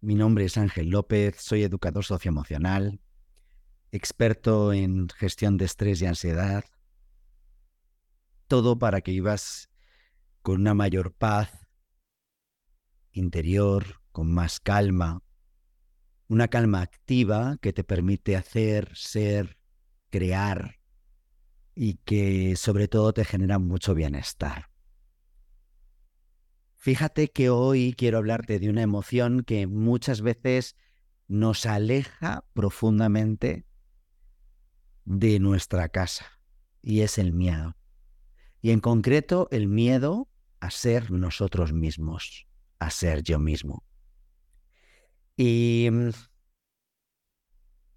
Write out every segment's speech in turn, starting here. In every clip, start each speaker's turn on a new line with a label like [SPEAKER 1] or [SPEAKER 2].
[SPEAKER 1] Mi nombre es Ángel López, soy educador socioemocional, experto en gestión de estrés y ansiedad. Todo para que vivas con una mayor paz interior, con más calma, una calma activa que te permite hacer, ser, crear y que sobre todo te genera mucho bienestar. Fíjate que hoy quiero hablarte de una emoción que muchas veces nos aleja profundamente de nuestra casa y es el miedo. Y en concreto el miedo a ser nosotros mismos, a ser yo mismo. Y mm,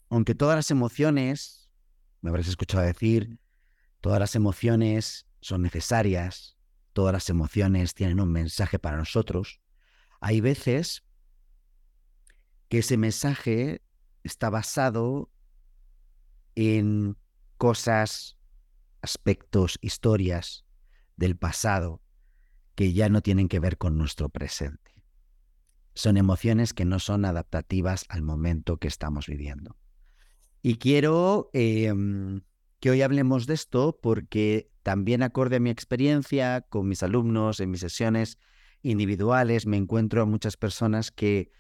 [SPEAKER 1] aunque todas las emociones, me habrás escuchado decir, todas las emociones son necesarias, todas las emociones tienen un mensaje para nosotros, hay veces que ese mensaje está basado en cosas, aspectos, historias del pasado que ya no tienen que ver con nuestro presente. Son emociones que no son adaptativas al momento que estamos viviendo. Y quiero em, que hoy hablemos de esto porque también acorde a mi experiencia con mis alumnos en mis sesiones individuales, me encuentro a muchas personas que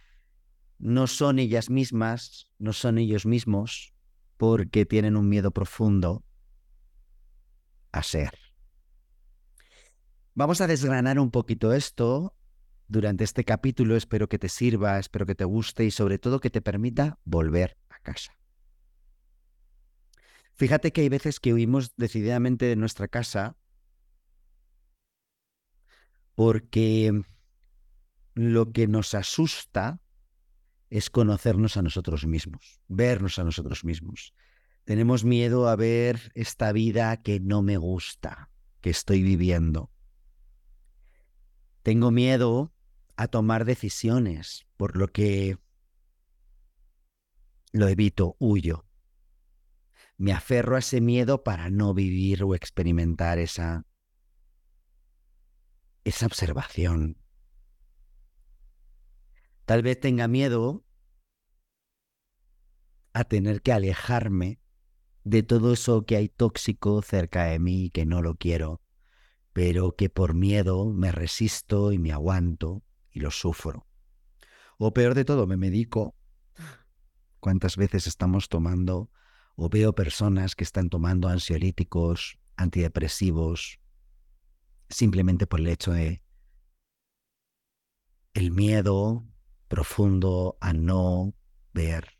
[SPEAKER 1] no son ellas mismas, no son ellos mismos, porque tienen un miedo profundo a ser. Vamos a desgranar un poquito esto durante este capítulo, espero que te sirva, espero que te guste y sobre todo que te permita volver a casa. Fíjate que hay veces que huimos decididamente de nuestra casa porque lo que nos asusta es conocernos a nosotros mismos, vernos a nosotros mismos. Tenemos miedo a ver esta vida que no me gusta, que estoy viviendo. Tengo miedo a tomar decisiones, por lo que lo evito, huyo me aferro a ese miedo para no vivir o experimentar esa, esa observación. Tal vez tenga miedo a tener que alejarme de todo eso que hay tóxico cerca de mí que no lo quiero, pero que por miedo me resisto y me aguanto y lo sufro. O peor de todo, me medico. ¿Cuántas veces estamos tomando o veo personas que están tomando ansiolíticos, antidepresivos, simplemente por el hecho de el miedo profundo a no ver,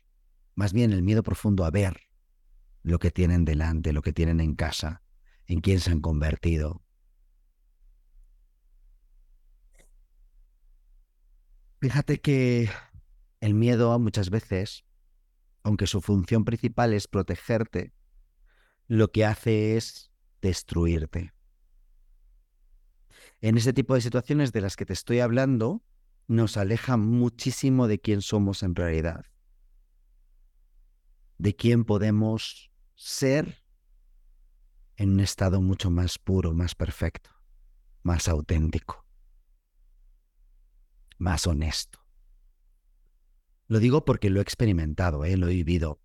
[SPEAKER 1] más bien el miedo profundo a ver lo que tienen delante, lo que tienen en casa, en quién se han convertido. Fíjate que el miedo muchas veces aunque su función principal es protegerte, lo que hace es destruirte. En ese tipo de situaciones de las que te estoy hablando, nos aleja muchísimo de quién somos en realidad, de quién podemos ser en un estado mucho más puro, más perfecto, más auténtico, más honesto. Lo digo porque lo he experimentado, ¿eh? lo he vivido.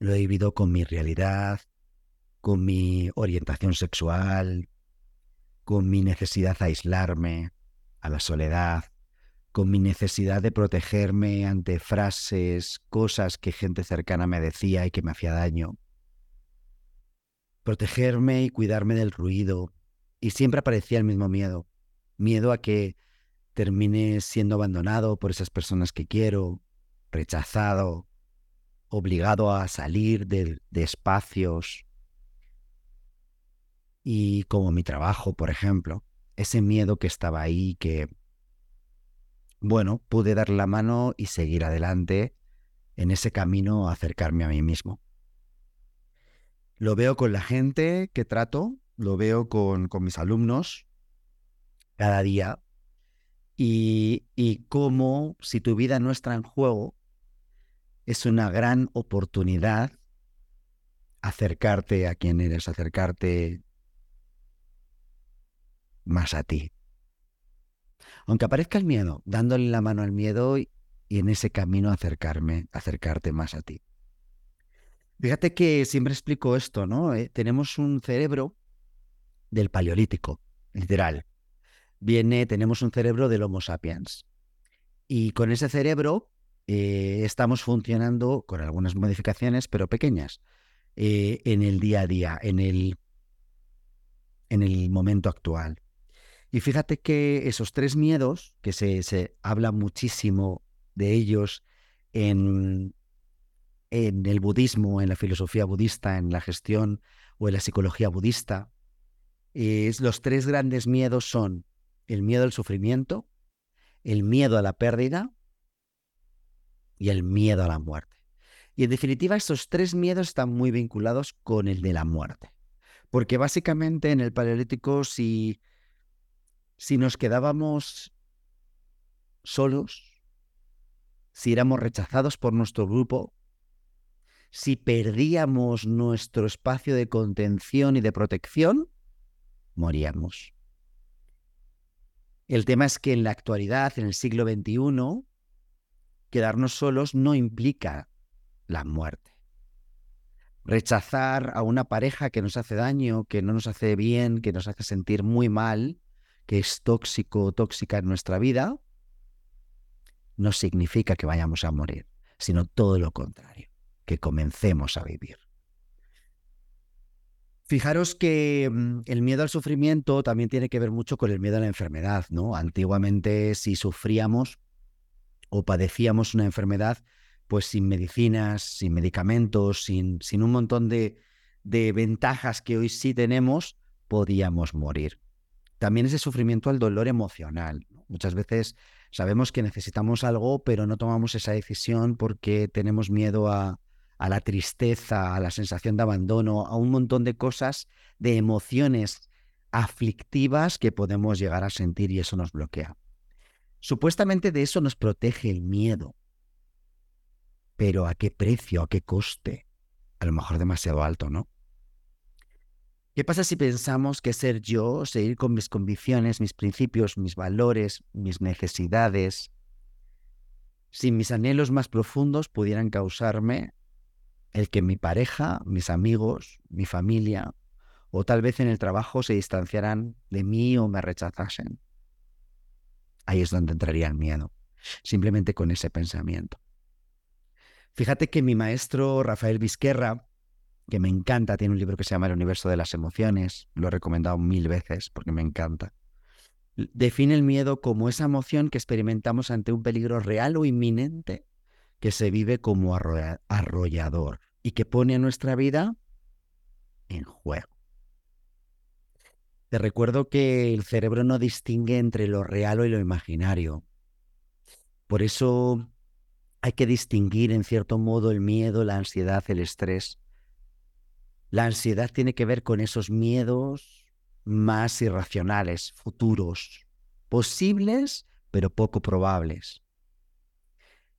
[SPEAKER 1] Lo he vivido con mi realidad, con mi orientación sexual, con mi necesidad de aislarme, a la soledad, con mi necesidad de protegerme ante frases, cosas que gente cercana me decía y que me hacía daño. Protegerme y cuidarme del ruido. Y siempre aparecía el mismo miedo. Miedo a que termine siendo abandonado por esas personas que quiero, rechazado, obligado a salir de, espacios. Y como mi trabajo, por ejemplo, ese miedo que estaba ahí, que bueno, pude dar la mano y seguir adelante en ese camino a acercarme a mí mismo. Lo veo con la gente que trato, lo veo con, con mis alumnos cada día y, cómo si tu vida no está en juego, es una gran oportunidad acercarte a quien eres, acercarte más a ti. Aunque aparezca el miedo, dándole la mano al miedo y, en ese camino acercarme, acercarte más a ti. Fíjate que siempre explico esto, ¿no? Eh, tenemos un cerebro del paleolítico, literal. Viene, tenemos un cerebro del Homo sapiens. Y con ese cerebro eh, estamos funcionando con algunas modificaciones, pero pequeñas, eh, en el día a día, en el, en el momento actual. Y fíjate que esos tres miedos, que se, se habla muchísimo de ellos en, en el budismo, en la filosofía budista, en la gestión o en la psicología budista, es, los tres grandes miedos son el miedo al sufrimiento, el miedo a la pérdida y el miedo a la muerte. Y en definitiva, estos tres miedos están muy vinculados con el de la muerte. Porque básicamente en el paleolítico, si, si nos quedábamos solos, si éramos rechazados por nuestro grupo, si perdíamos nuestro espacio de contención y de protección, moríamos. El tema es que en la actualidad, en el siglo XXI, quedarnos solos no implica la muerte. Rechazar a una pareja que nos hace daño, que no nos hace bien, que nos hace sentir muy mal, que es tóxico o tóxica en nuestra vida, no significa que vayamos a morir, sino todo lo contrario, que comencemos a vivir. Fijaros que mm, el miedo al sufrimiento también tiene que ver mucho con el miedo a la enfermedad, ¿no? Antiguamente si sufríamos o padecíamos una enfermedad, pues sin medicinas, sin medicamentos, sin, un montón de, de ventajas que hoy sí tenemos, podíamos morir. También ese sufrimiento al dolor emocional. Muchas veces sabemos que necesitamos algo, pero no tomamos esa decisión porque tenemos miedo a, a la tristeza, a la sensación de abandono, a un montón de cosas, de emociones aflictivas que podemos llegar a sentir y eso nos bloquea. Supuestamente de eso nos protege el miedo. Pero ¿a qué precio? ¿A qué coste? A lo mejor demasiado alto, ¿no? ¿Qué pasa si pensamos que ser yo, seguir con mis convicciones, mis principios, mis valores, mis necesidades, si mis anhelos más profundos pudieran causarme el que mi pareja, mis amigos, mi familia o tal vez en el trabajo se distanciaran de mí o me rechazasen. Ahí es donde entraría el miedo, simplemente con ese pensamiento. Fíjate que mi maestro Rafael Vizquerra, que me encanta, tiene un libro que se llama El universo de las emociones, lo he recomendado mil veces porque me encanta. Define el miedo como esa emoción que experimentamos ante un peligro real o inminente que se vive como arrollador y que pone a nuestra vida en juego. Te recuerdo que el cerebro no distingue entre lo real y lo imaginario. Por eso hay que distinguir en cierto modo el miedo, la ansiedad, el estrés. La ansiedad tiene que ver con esos miedos más irracionales, futuros, posibles, pero poco probables.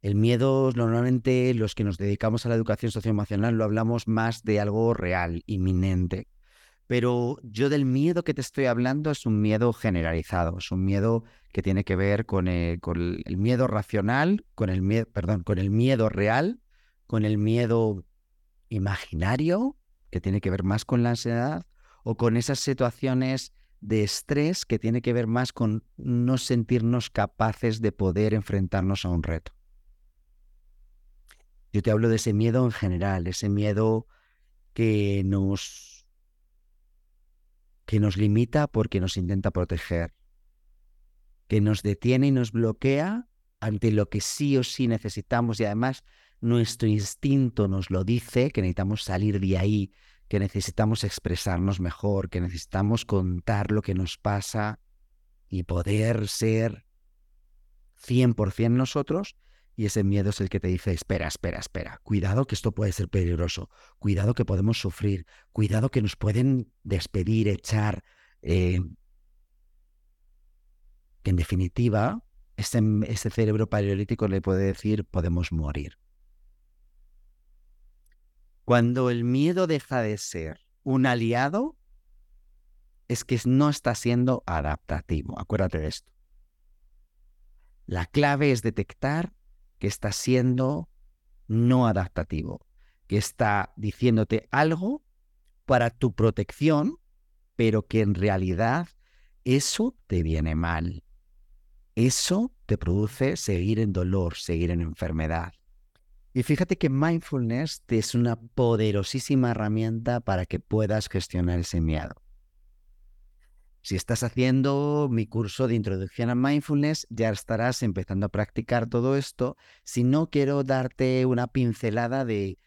[SPEAKER 1] El miedo, normalmente los que nos dedicamos a la educación socioemocional lo hablamos más de algo real, inminente. Pero yo del miedo que te estoy hablando es un miedo generalizado, es un miedo que tiene que ver con el, con el miedo racional, con el miedo, perdón, con el miedo real, con el miedo imaginario, que tiene que ver más con la ansiedad, o con esas situaciones de estrés que tiene que ver más con no sentirnos capaces de poder enfrentarnos a un reto. Yo te hablo de ese miedo en general, ese miedo que nos, que nos limita porque nos intenta proteger, que nos detiene y nos bloquea ante lo que sí o sí necesitamos y además nuestro instinto nos lo dice, que necesitamos salir de ahí, que necesitamos expresarnos mejor, que necesitamos contar lo que nos pasa y poder ser 100% nosotros y ese miedo es el que te dice, espera, espera, espera, cuidado que esto puede ser peligroso, cuidado que podemos sufrir, cuidado que nos pueden despedir, echar. Eh, que en definitiva, ese cerebro paleolítico le puede decir, podemos morir. Cuando el miedo deja de ser un aliado, es que no está siendo adaptativo. Acuérdate de esto. La clave es detectar que está siendo no adaptativo, que está diciéndote algo para tu protección, pero que en realidad eso te viene mal. Eso te produce seguir en dolor, seguir en enfermedad. Y fíjate que mindfulness es una poderosísima herramienta para que puedas gestionar ese miedo. Si estás haciendo mi curso de introducción a mindfulness, ya estarás empezando a practicar todo esto. Si no, quiero darte una pincelada de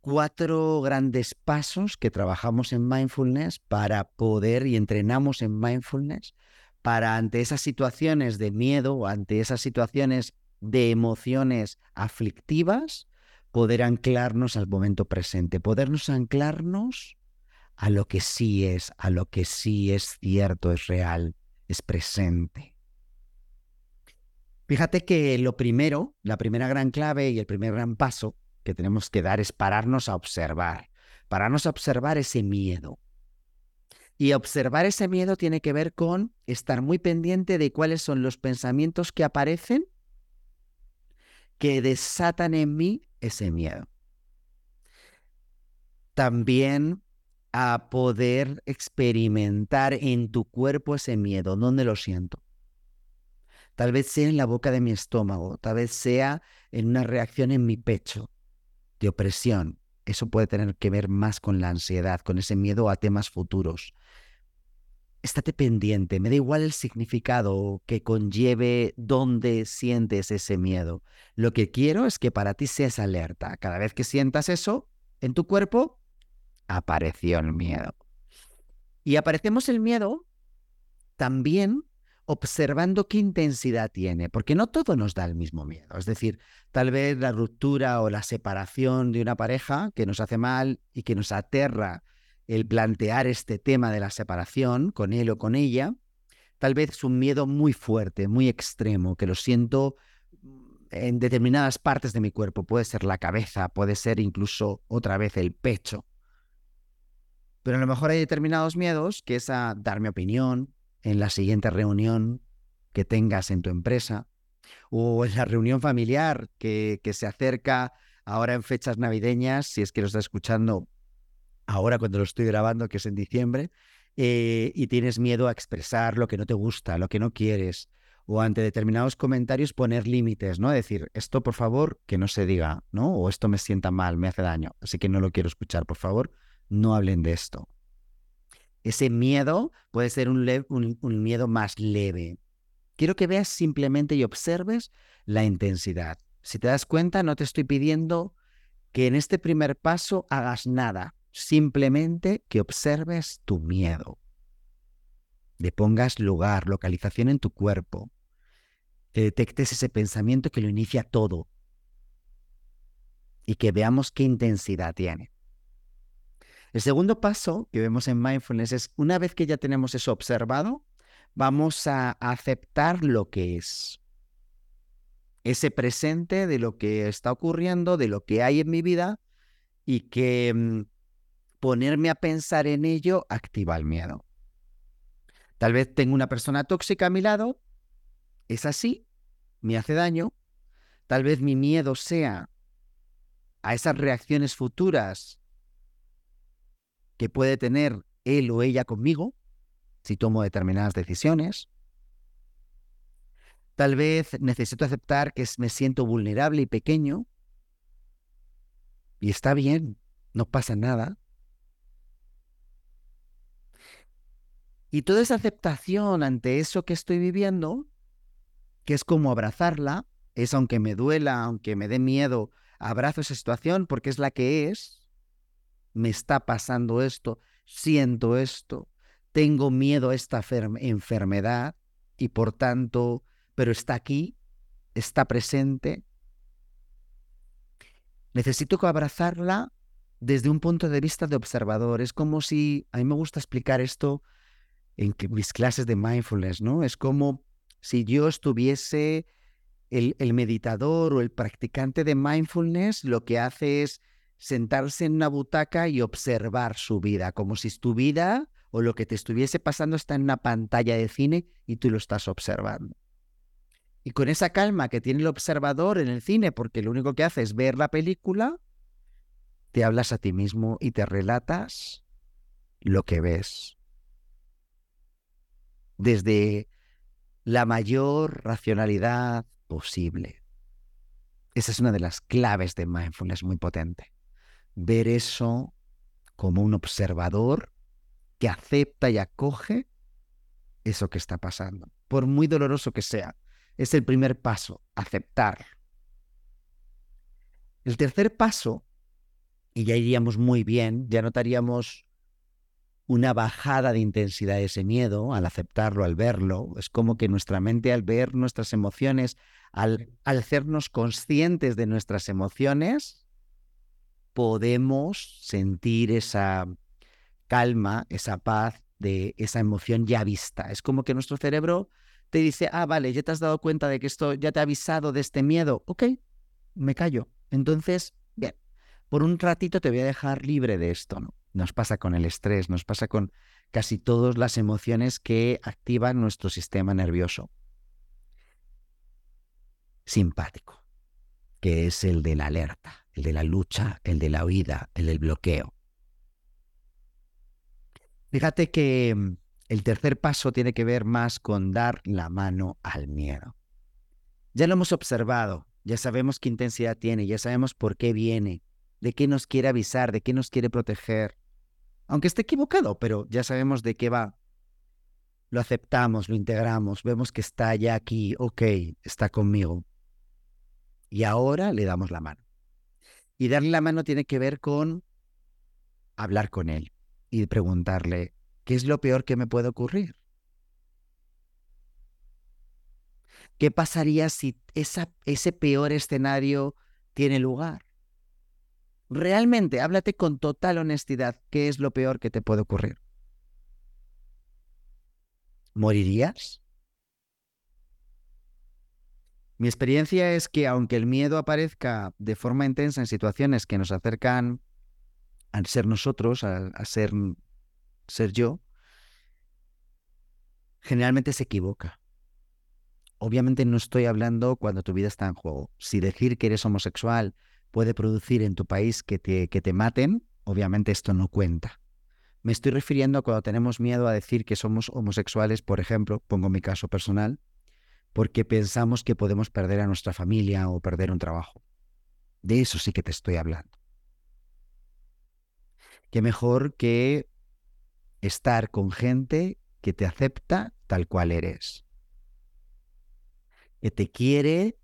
[SPEAKER 1] cuatro grandes pasos que trabajamos en mindfulness para poder y entrenamos en mindfulness para ante esas situaciones de miedo ante esas situaciones de emociones aflictivas, poder anclarnos al momento presente, podernos anclarnos a lo que sí es, a lo que sí es cierto, es real, es presente. Fíjate que lo primero, la primera gran clave y el primer gran paso que tenemos que dar es pararnos a observar, pararnos a observar ese miedo. Y observar ese miedo tiene que ver con estar muy pendiente de cuáles son los pensamientos que aparecen que desatan en mí ese miedo. También a poder experimentar en tu cuerpo ese miedo. ¿Dónde lo siento? Tal vez sea en la boca de mi estómago, tal vez sea en una reacción en mi pecho de opresión. Eso puede tener que ver más con la ansiedad, con ese miedo a temas futuros. Estate pendiente, me da igual el significado que conlleve dónde sientes ese miedo. Lo que quiero es que para ti seas alerta. Cada vez que sientas eso en tu cuerpo, apareció el miedo. Y aparecemos el miedo también observando qué intensidad tiene, porque no todo nos da el mismo miedo. Es decir, tal vez la ruptura o la separación de una pareja que nos hace mal y que nos aterra el plantear este tema de la separación con él o con ella, tal vez es un miedo muy fuerte, muy extremo, que lo siento en determinadas partes de mi cuerpo. Puede ser la cabeza, puede ser incluso otra vez el pecho. Pero a lo mejor hay determinados miedos que es a dar mi opinión en la siguiente reunión que tengas en tu empresa o en la reunión familiar que, se acerca ahora en fechas navideñas, si es que lo estás escuchando ahora cuando lo estoy grabando, que es en diciembre, eh, y tienes miedo a expresar lo que no te gusta, lo que no quieres, o ante determinados comentarios poner límites, ¿no? Decir, esto por favor que no se diga, ¿no? O esto me sienta mal, me hace daño, así que no lo quiero escuchar, por favor no hablen de esto. Ese miedo puede ser un, miedo más leve. Quiero que veas simplemente y observes la intensidad. Si te das cuenta, no te estoy pidiendo que en este primer paso hagas nada, simplemente que observes tu miedo. Le pongas lugar, localización en tu cuerpo, que detectes ese pensamiento que lo inicia todo y que veamos qué intensidad tiene. El segundo paso que vemos en mindfulness es, una vez que ya tenemos eso observado, vamos a aceptar lo que es. Ese presente de lo que está ocurriendo, de lo que hay en mi vida y que mm, ponerme a pensar en ello activa el miedo. Tal vez tengo una persona tóxica a mi lado, es así, me hace daño. Tal vez mi miedo sea a esas reacciones futuras que puede tener él o ella conmigo si tomo determinadas decisiones. Tal vez necesito aceptar que me siento vulnerable y pequeño. Y está bien, no pasa nada. Y toda esa aceptación ante eso que estoy viviendo, que es como abrazarla, es aunque me duela, aunque me dé miedo, abrazo esa situación porque es la que es, me está pasando esto, siento esto, tengo miedo a esta enfermedad y por tanto, pero está aquí, está presente, necesito abrazarla desde un punto de vista de observador. Es como si, a mí me gusta explicar esto en mis clases de mindfulness, ¿no? Es como si yo estuviese el, el, meditador o el practicante de mindfulness, lo que hace es sentarse en una butaca y observar su vida, como si tu vida o lo que te estuviese pasando está en una pantalla de cine y tú lo estás observando. Y con esa calma que tiene el observador en el cine, porque lo único que hace es ver la película, te hablas a ti mismo y te relatas lo que ves. Desde la mayor racionalidad posible. Esa es una de las claves de mindfulness muy potente. Ver eso como un observador que acepta y acoge eso que está pasando, por muy doloroso que sea. Es el primer paso, aceptar. El tercer paso y ya iríamos muy bien, ya notaríamos una bajada de intensidad de ese miedo al aceptarlo, al verlo. Es como que nuestra mente al ver nuestras emociones, al, al hacernos conscientes de nuestras emociones, podemos sentir esa calma, esa paz de esa emoción ya vista. Es como que nuestro cerebro te dice, ah, vale, ya te has dado cuenta de que esto ya te ha avisado de este miedo. Ok, me callo. Entonces, bien, por un ratito te voy a dejar libre de esto, ¿no? Nos pasa con el estrés, nos pasa con casi todas las emociones que activan nuestro sistema nervioso simpático, que es el de la alerta, el de la lucha, el de la huida, el del bloqueo. Fíjate que mm, el tercer paso tiene que ver más con dar la mano al miedo. Ya lo hemos observado, ya sabemos qué intensidad tiene, ya sabemos por qué viene, de qué nos quiere avisar, de qué nos quiere proteger. Aunque esté equivocado, pero ya sabemos de qué va. Lo aceptamos, lo integramos, vemos que está ya aquí, ok, está conmigo. Y ahora le damos la mano. Y darle la mano tiene que ver con hablar con él y preguntarle, ¿qué es lo peor que me puede ocurrir? ¿Qué pasaría si ese peor escenario tiene lugar? Realmente, háblate con total honestidad. ¿Qué es lo peor que te puede ocurrir? ¿Morirías? Mi experiencia es que aunque el miedo aparezca de forma intensa en situaciones que nos acercan a ser nosotros, a, a ser, ser yo, generalmente se equivoca. Obviamente no estoy hablando cuando tu vida está en juego. Si decir que eres homosexual puede producir en tu país que te, que te maten, obviamente esto no cuenta. Me estoy refiriendo a cuando tenemos miedo a decir que somos homosexuales, por ejemplo, pongo mi caso personal, porque pensamos que podemos perder a nuestra familia o perder un trabajo. De eso sí que te estoy hablando. Qué mejor que estar con gente que te acepta tal cual eres, que te quiere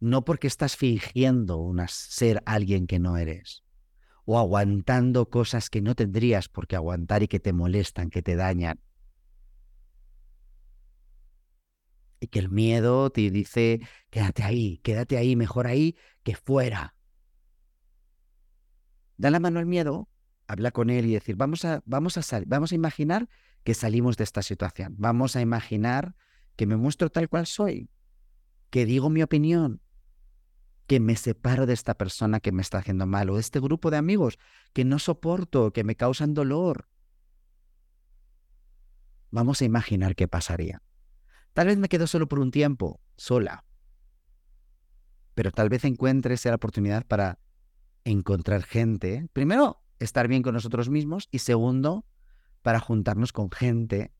[SPEAKER 1] no porque estás fingiendo ser alguien que no eres, o aguantando cosas que no tendrías por qué aguantar y que te molestan, que te dañan. Y que el miedo te dice, quédate ahí, quédate ahí, mejor ahí que fuera. Da la mano al miedo, habla con él y decir, vamos a, vamos a, vamos a imaginar que salimos de esta situación. Vamos a imaginar que me muestro tal cual soy, que digo mi opinión, que me separo de esta persona que me está haciendo mal o de este grupo de amigos que no soporto, que me causan dolor. Vamos a imaginar qué pasaría. Tal vez me quedo solo por un tiempo, sola. Pero tal vez encuentre esa oportunidad para encontrar gente. Primero, estar bien con nosotros mismos y segundo, para juntarnos con gente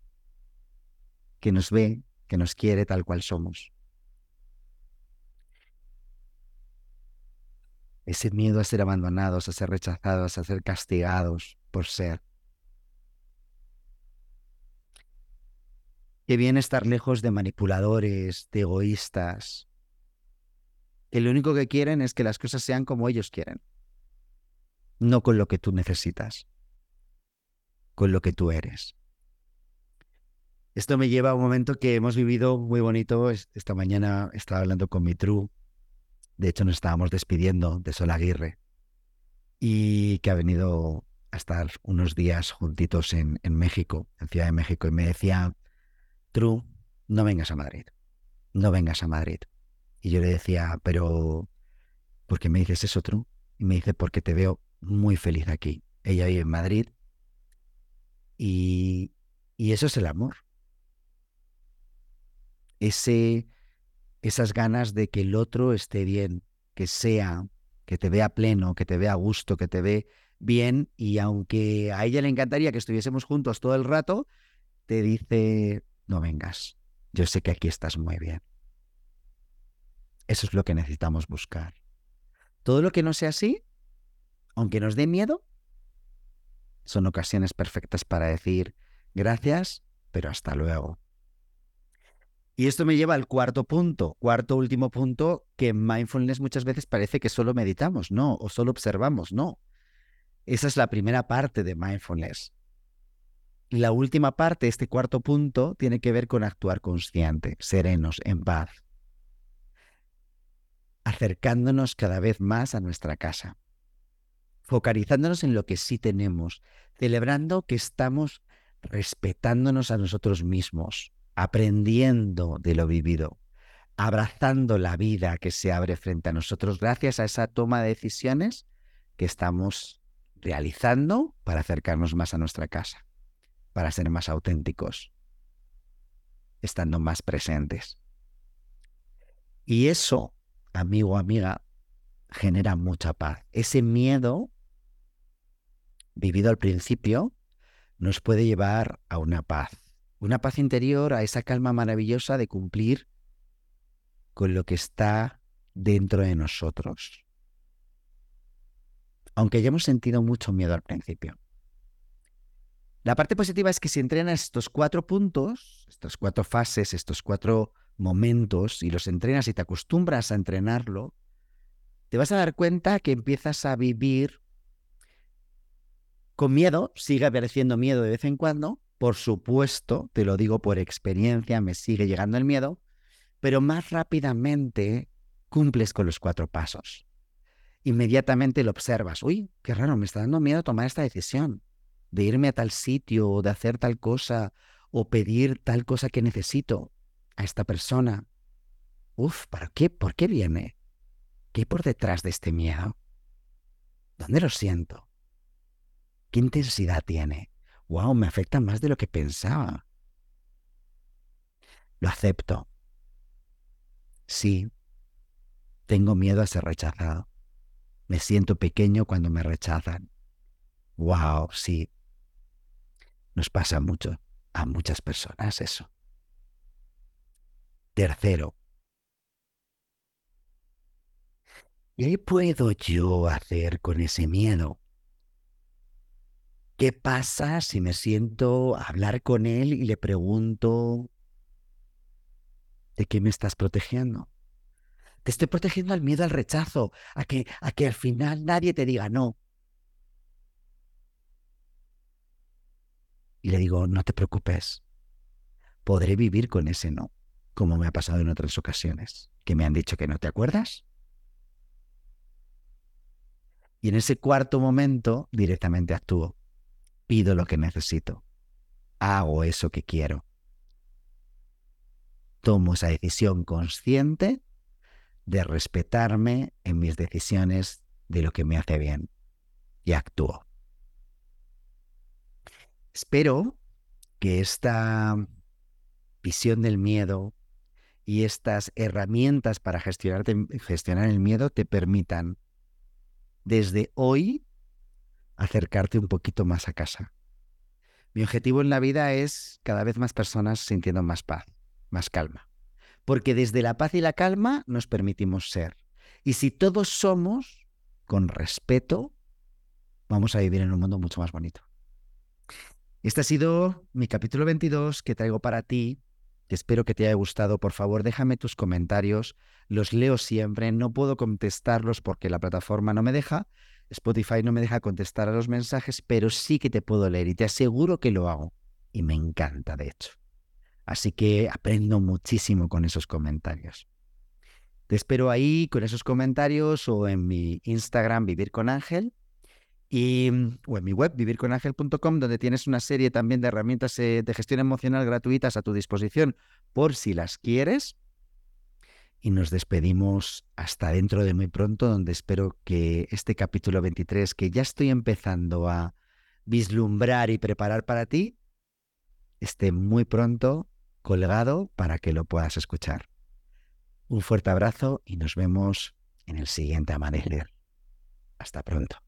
[SPEAKER 1] que nos ve, que nos quiere tal cual somos. ese miedo a ser abandonados, a ser rechazados, a ser castigados por ser. Qué bien estar lejos de manipuladores, de egoístas, que lo único que quieren es que las cosas sean como ellos quieren, no con lo que tú necesitas, con lo que tú eres. Esto me lleva a un momento que hemos vivido muy bonito. Esta mañana estaba hablando con mi true. De hecho, nos estábamos despidiendo de Sol Aguirre y que ha venido a estar unos días juntitos en México, en Ciudad de México, y me decía, True, no vengas a Madrid, no vengas a Madrid. Y yo le decía, pero, ¿por qué me dices eso, True? Y me dice, porque te veo muy feliz aquí. Ella vive en Madrid y, y eso es el amor. Ese, esas ganas de que el otro esté bien, que sea, que te vea pleno, que te vea a gusto, que te ve bien y aunque a ella le encantaría que estuviésemos juntos todo el rato, te dice, no vengas, yo sé que aquí estás muy bien. Eso es lo que necesitamos buscar. Todo lo que no sea así, aunque nos dé miedo, son ocasiones perfectas para decir gracias, pero hasta luego. Y esto me lleva al cuarto punto, cuarto último punto, que en mindfulness muchas veces parece que solo meditamos, no, o solo observamos, no. Esa es la primera parte de mindfulness. La última parte, este cuarto punto, tiene que ver con actuar consciente, serenos, en paz, acercándonos cada vez más a nuestra casa, focalizándonos en lo que sí tenemos, celebrando que estamos respetándonos a nosotros mismos, aprendiendo de lo vivido, abrazando la vida que se abre frente a nosotros gracias a esa toma de decisiones que estamos realizando para acercarnos más a nuestra casa, para ser más auténticos, estando más presentes. Y eso, amigo o amiga, genera mucha paz. Ese miedo vivido al principio nos puede llevar a una paz, una paz interior, a esa calma maravillosa de cumplir con lo que está dentro de nosotros aunque ya hemos sentido mucho miedo al principio. La parte positiva es que si entrenas estos cuatro puntos, estas cuatro fases, estos cuatro momentos, y los entrenas y te acostumbras a entrenarlo, te vas a dar cuenta que empiezas a vivir con miedo, sigue apareciendo miedo de vez en cuando, por supuesto, te lo digo por experiencia, me sigue llegando el miedo, pero más rápidamente cumples con los cuatro pasos inmediatamente lo observas. Uy, qué raro, me está dando miedo tomar esta decisión de irme a tal sitio o de hacer tal cosa o pedir tal cosa que necesito a esta persona. Uf, ¿para qué? ¿Por qué viene? ¿Qué hay por detrás de este miedo? ¿Dónde lo siento? ¿Qué intensidad tiene? Wow, me afecta más de lo que pensaba. Lo acepto. Sí, tengo miedo a ser rechazado. Me siento pequeño cuando me rechazan. Wow, sí. Nos pasa mucho a muchas personas eso. Tercero. ¿Qué puedo yo hacer con ese miedo? ¿Qué pasa si me siento a hablar con él y le pregunto, ¿de qué me estás protegiendo? Te estoy protegiendo al miedo al rechazo, a que, a que al final nadie te diga no. Y le digo, no te preocupes, podré vivir con ese no, como me ha pasado en otras ocasiones, que me han dicho que no te acuerdas. Y en ese cuarto momento directamente actúo, pido lo que necesito, hago eso que quiero, tomo esa decisión consciente de respetarme en mis decisiones de lo que me hace bien y actúo. Espero que esta visión del miedo y estas herramientas para gestionar, el miedo te permitan desde hoy acercarte un poquito más a casa. Mi objetivo en la vida es cada vez más personas sintiendo más paz, más calma porque desde la paz y la calma nos permitimos ser. Y si todos somos con respeto, vamos a vivir en un mundo mucho más bonito. Este ha sido mi capítulo 22 que traigo para ti, espero que te haya gustado. Por favor, déjame tus comentarios, los leo siempre, no puedo contestarlos porque la plataforma no me deja, Spotify no me deja contestar a los mensajes, pero sí que te puedo leer y te aseguro que lo hago. Y me encanta, de hecho. Así que aprendo muchísimo con esos comentarios. Te espero ahí con esos comentarios o en mi Instagram Vivir con Ángel y, o en mi web vivirconangel.com donde tienes una serie también de herramientas eh, de gestión emocional gratuitas a tu disposición por si las quieres. Y nos despedimos hasta dentro de muy pronto, donde espero que este capítulo 23, que ya estoy empezando a vislumbrar y preparar para ti, esté muy pronto colgado para que lo puedas escuchar. Un fuerte abrazo y nos vemos en el siguiente amanecer. Hasta pronto.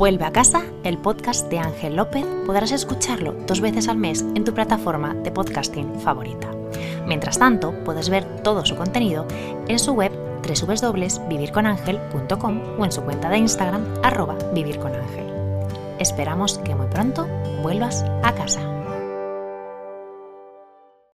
[SPEAKER 2] Vuelve a casa, el podcast de Ángel López, podrás escucharlo dos veces al mes en tu plataforma de podcasting favorita. Mientras tanto, puedes ver todo su contenido en su web www.vivirconangel.com o en su cuenta de Instagram arroba vivirconangel. Esperamos que muy pronto vuelvas a casa.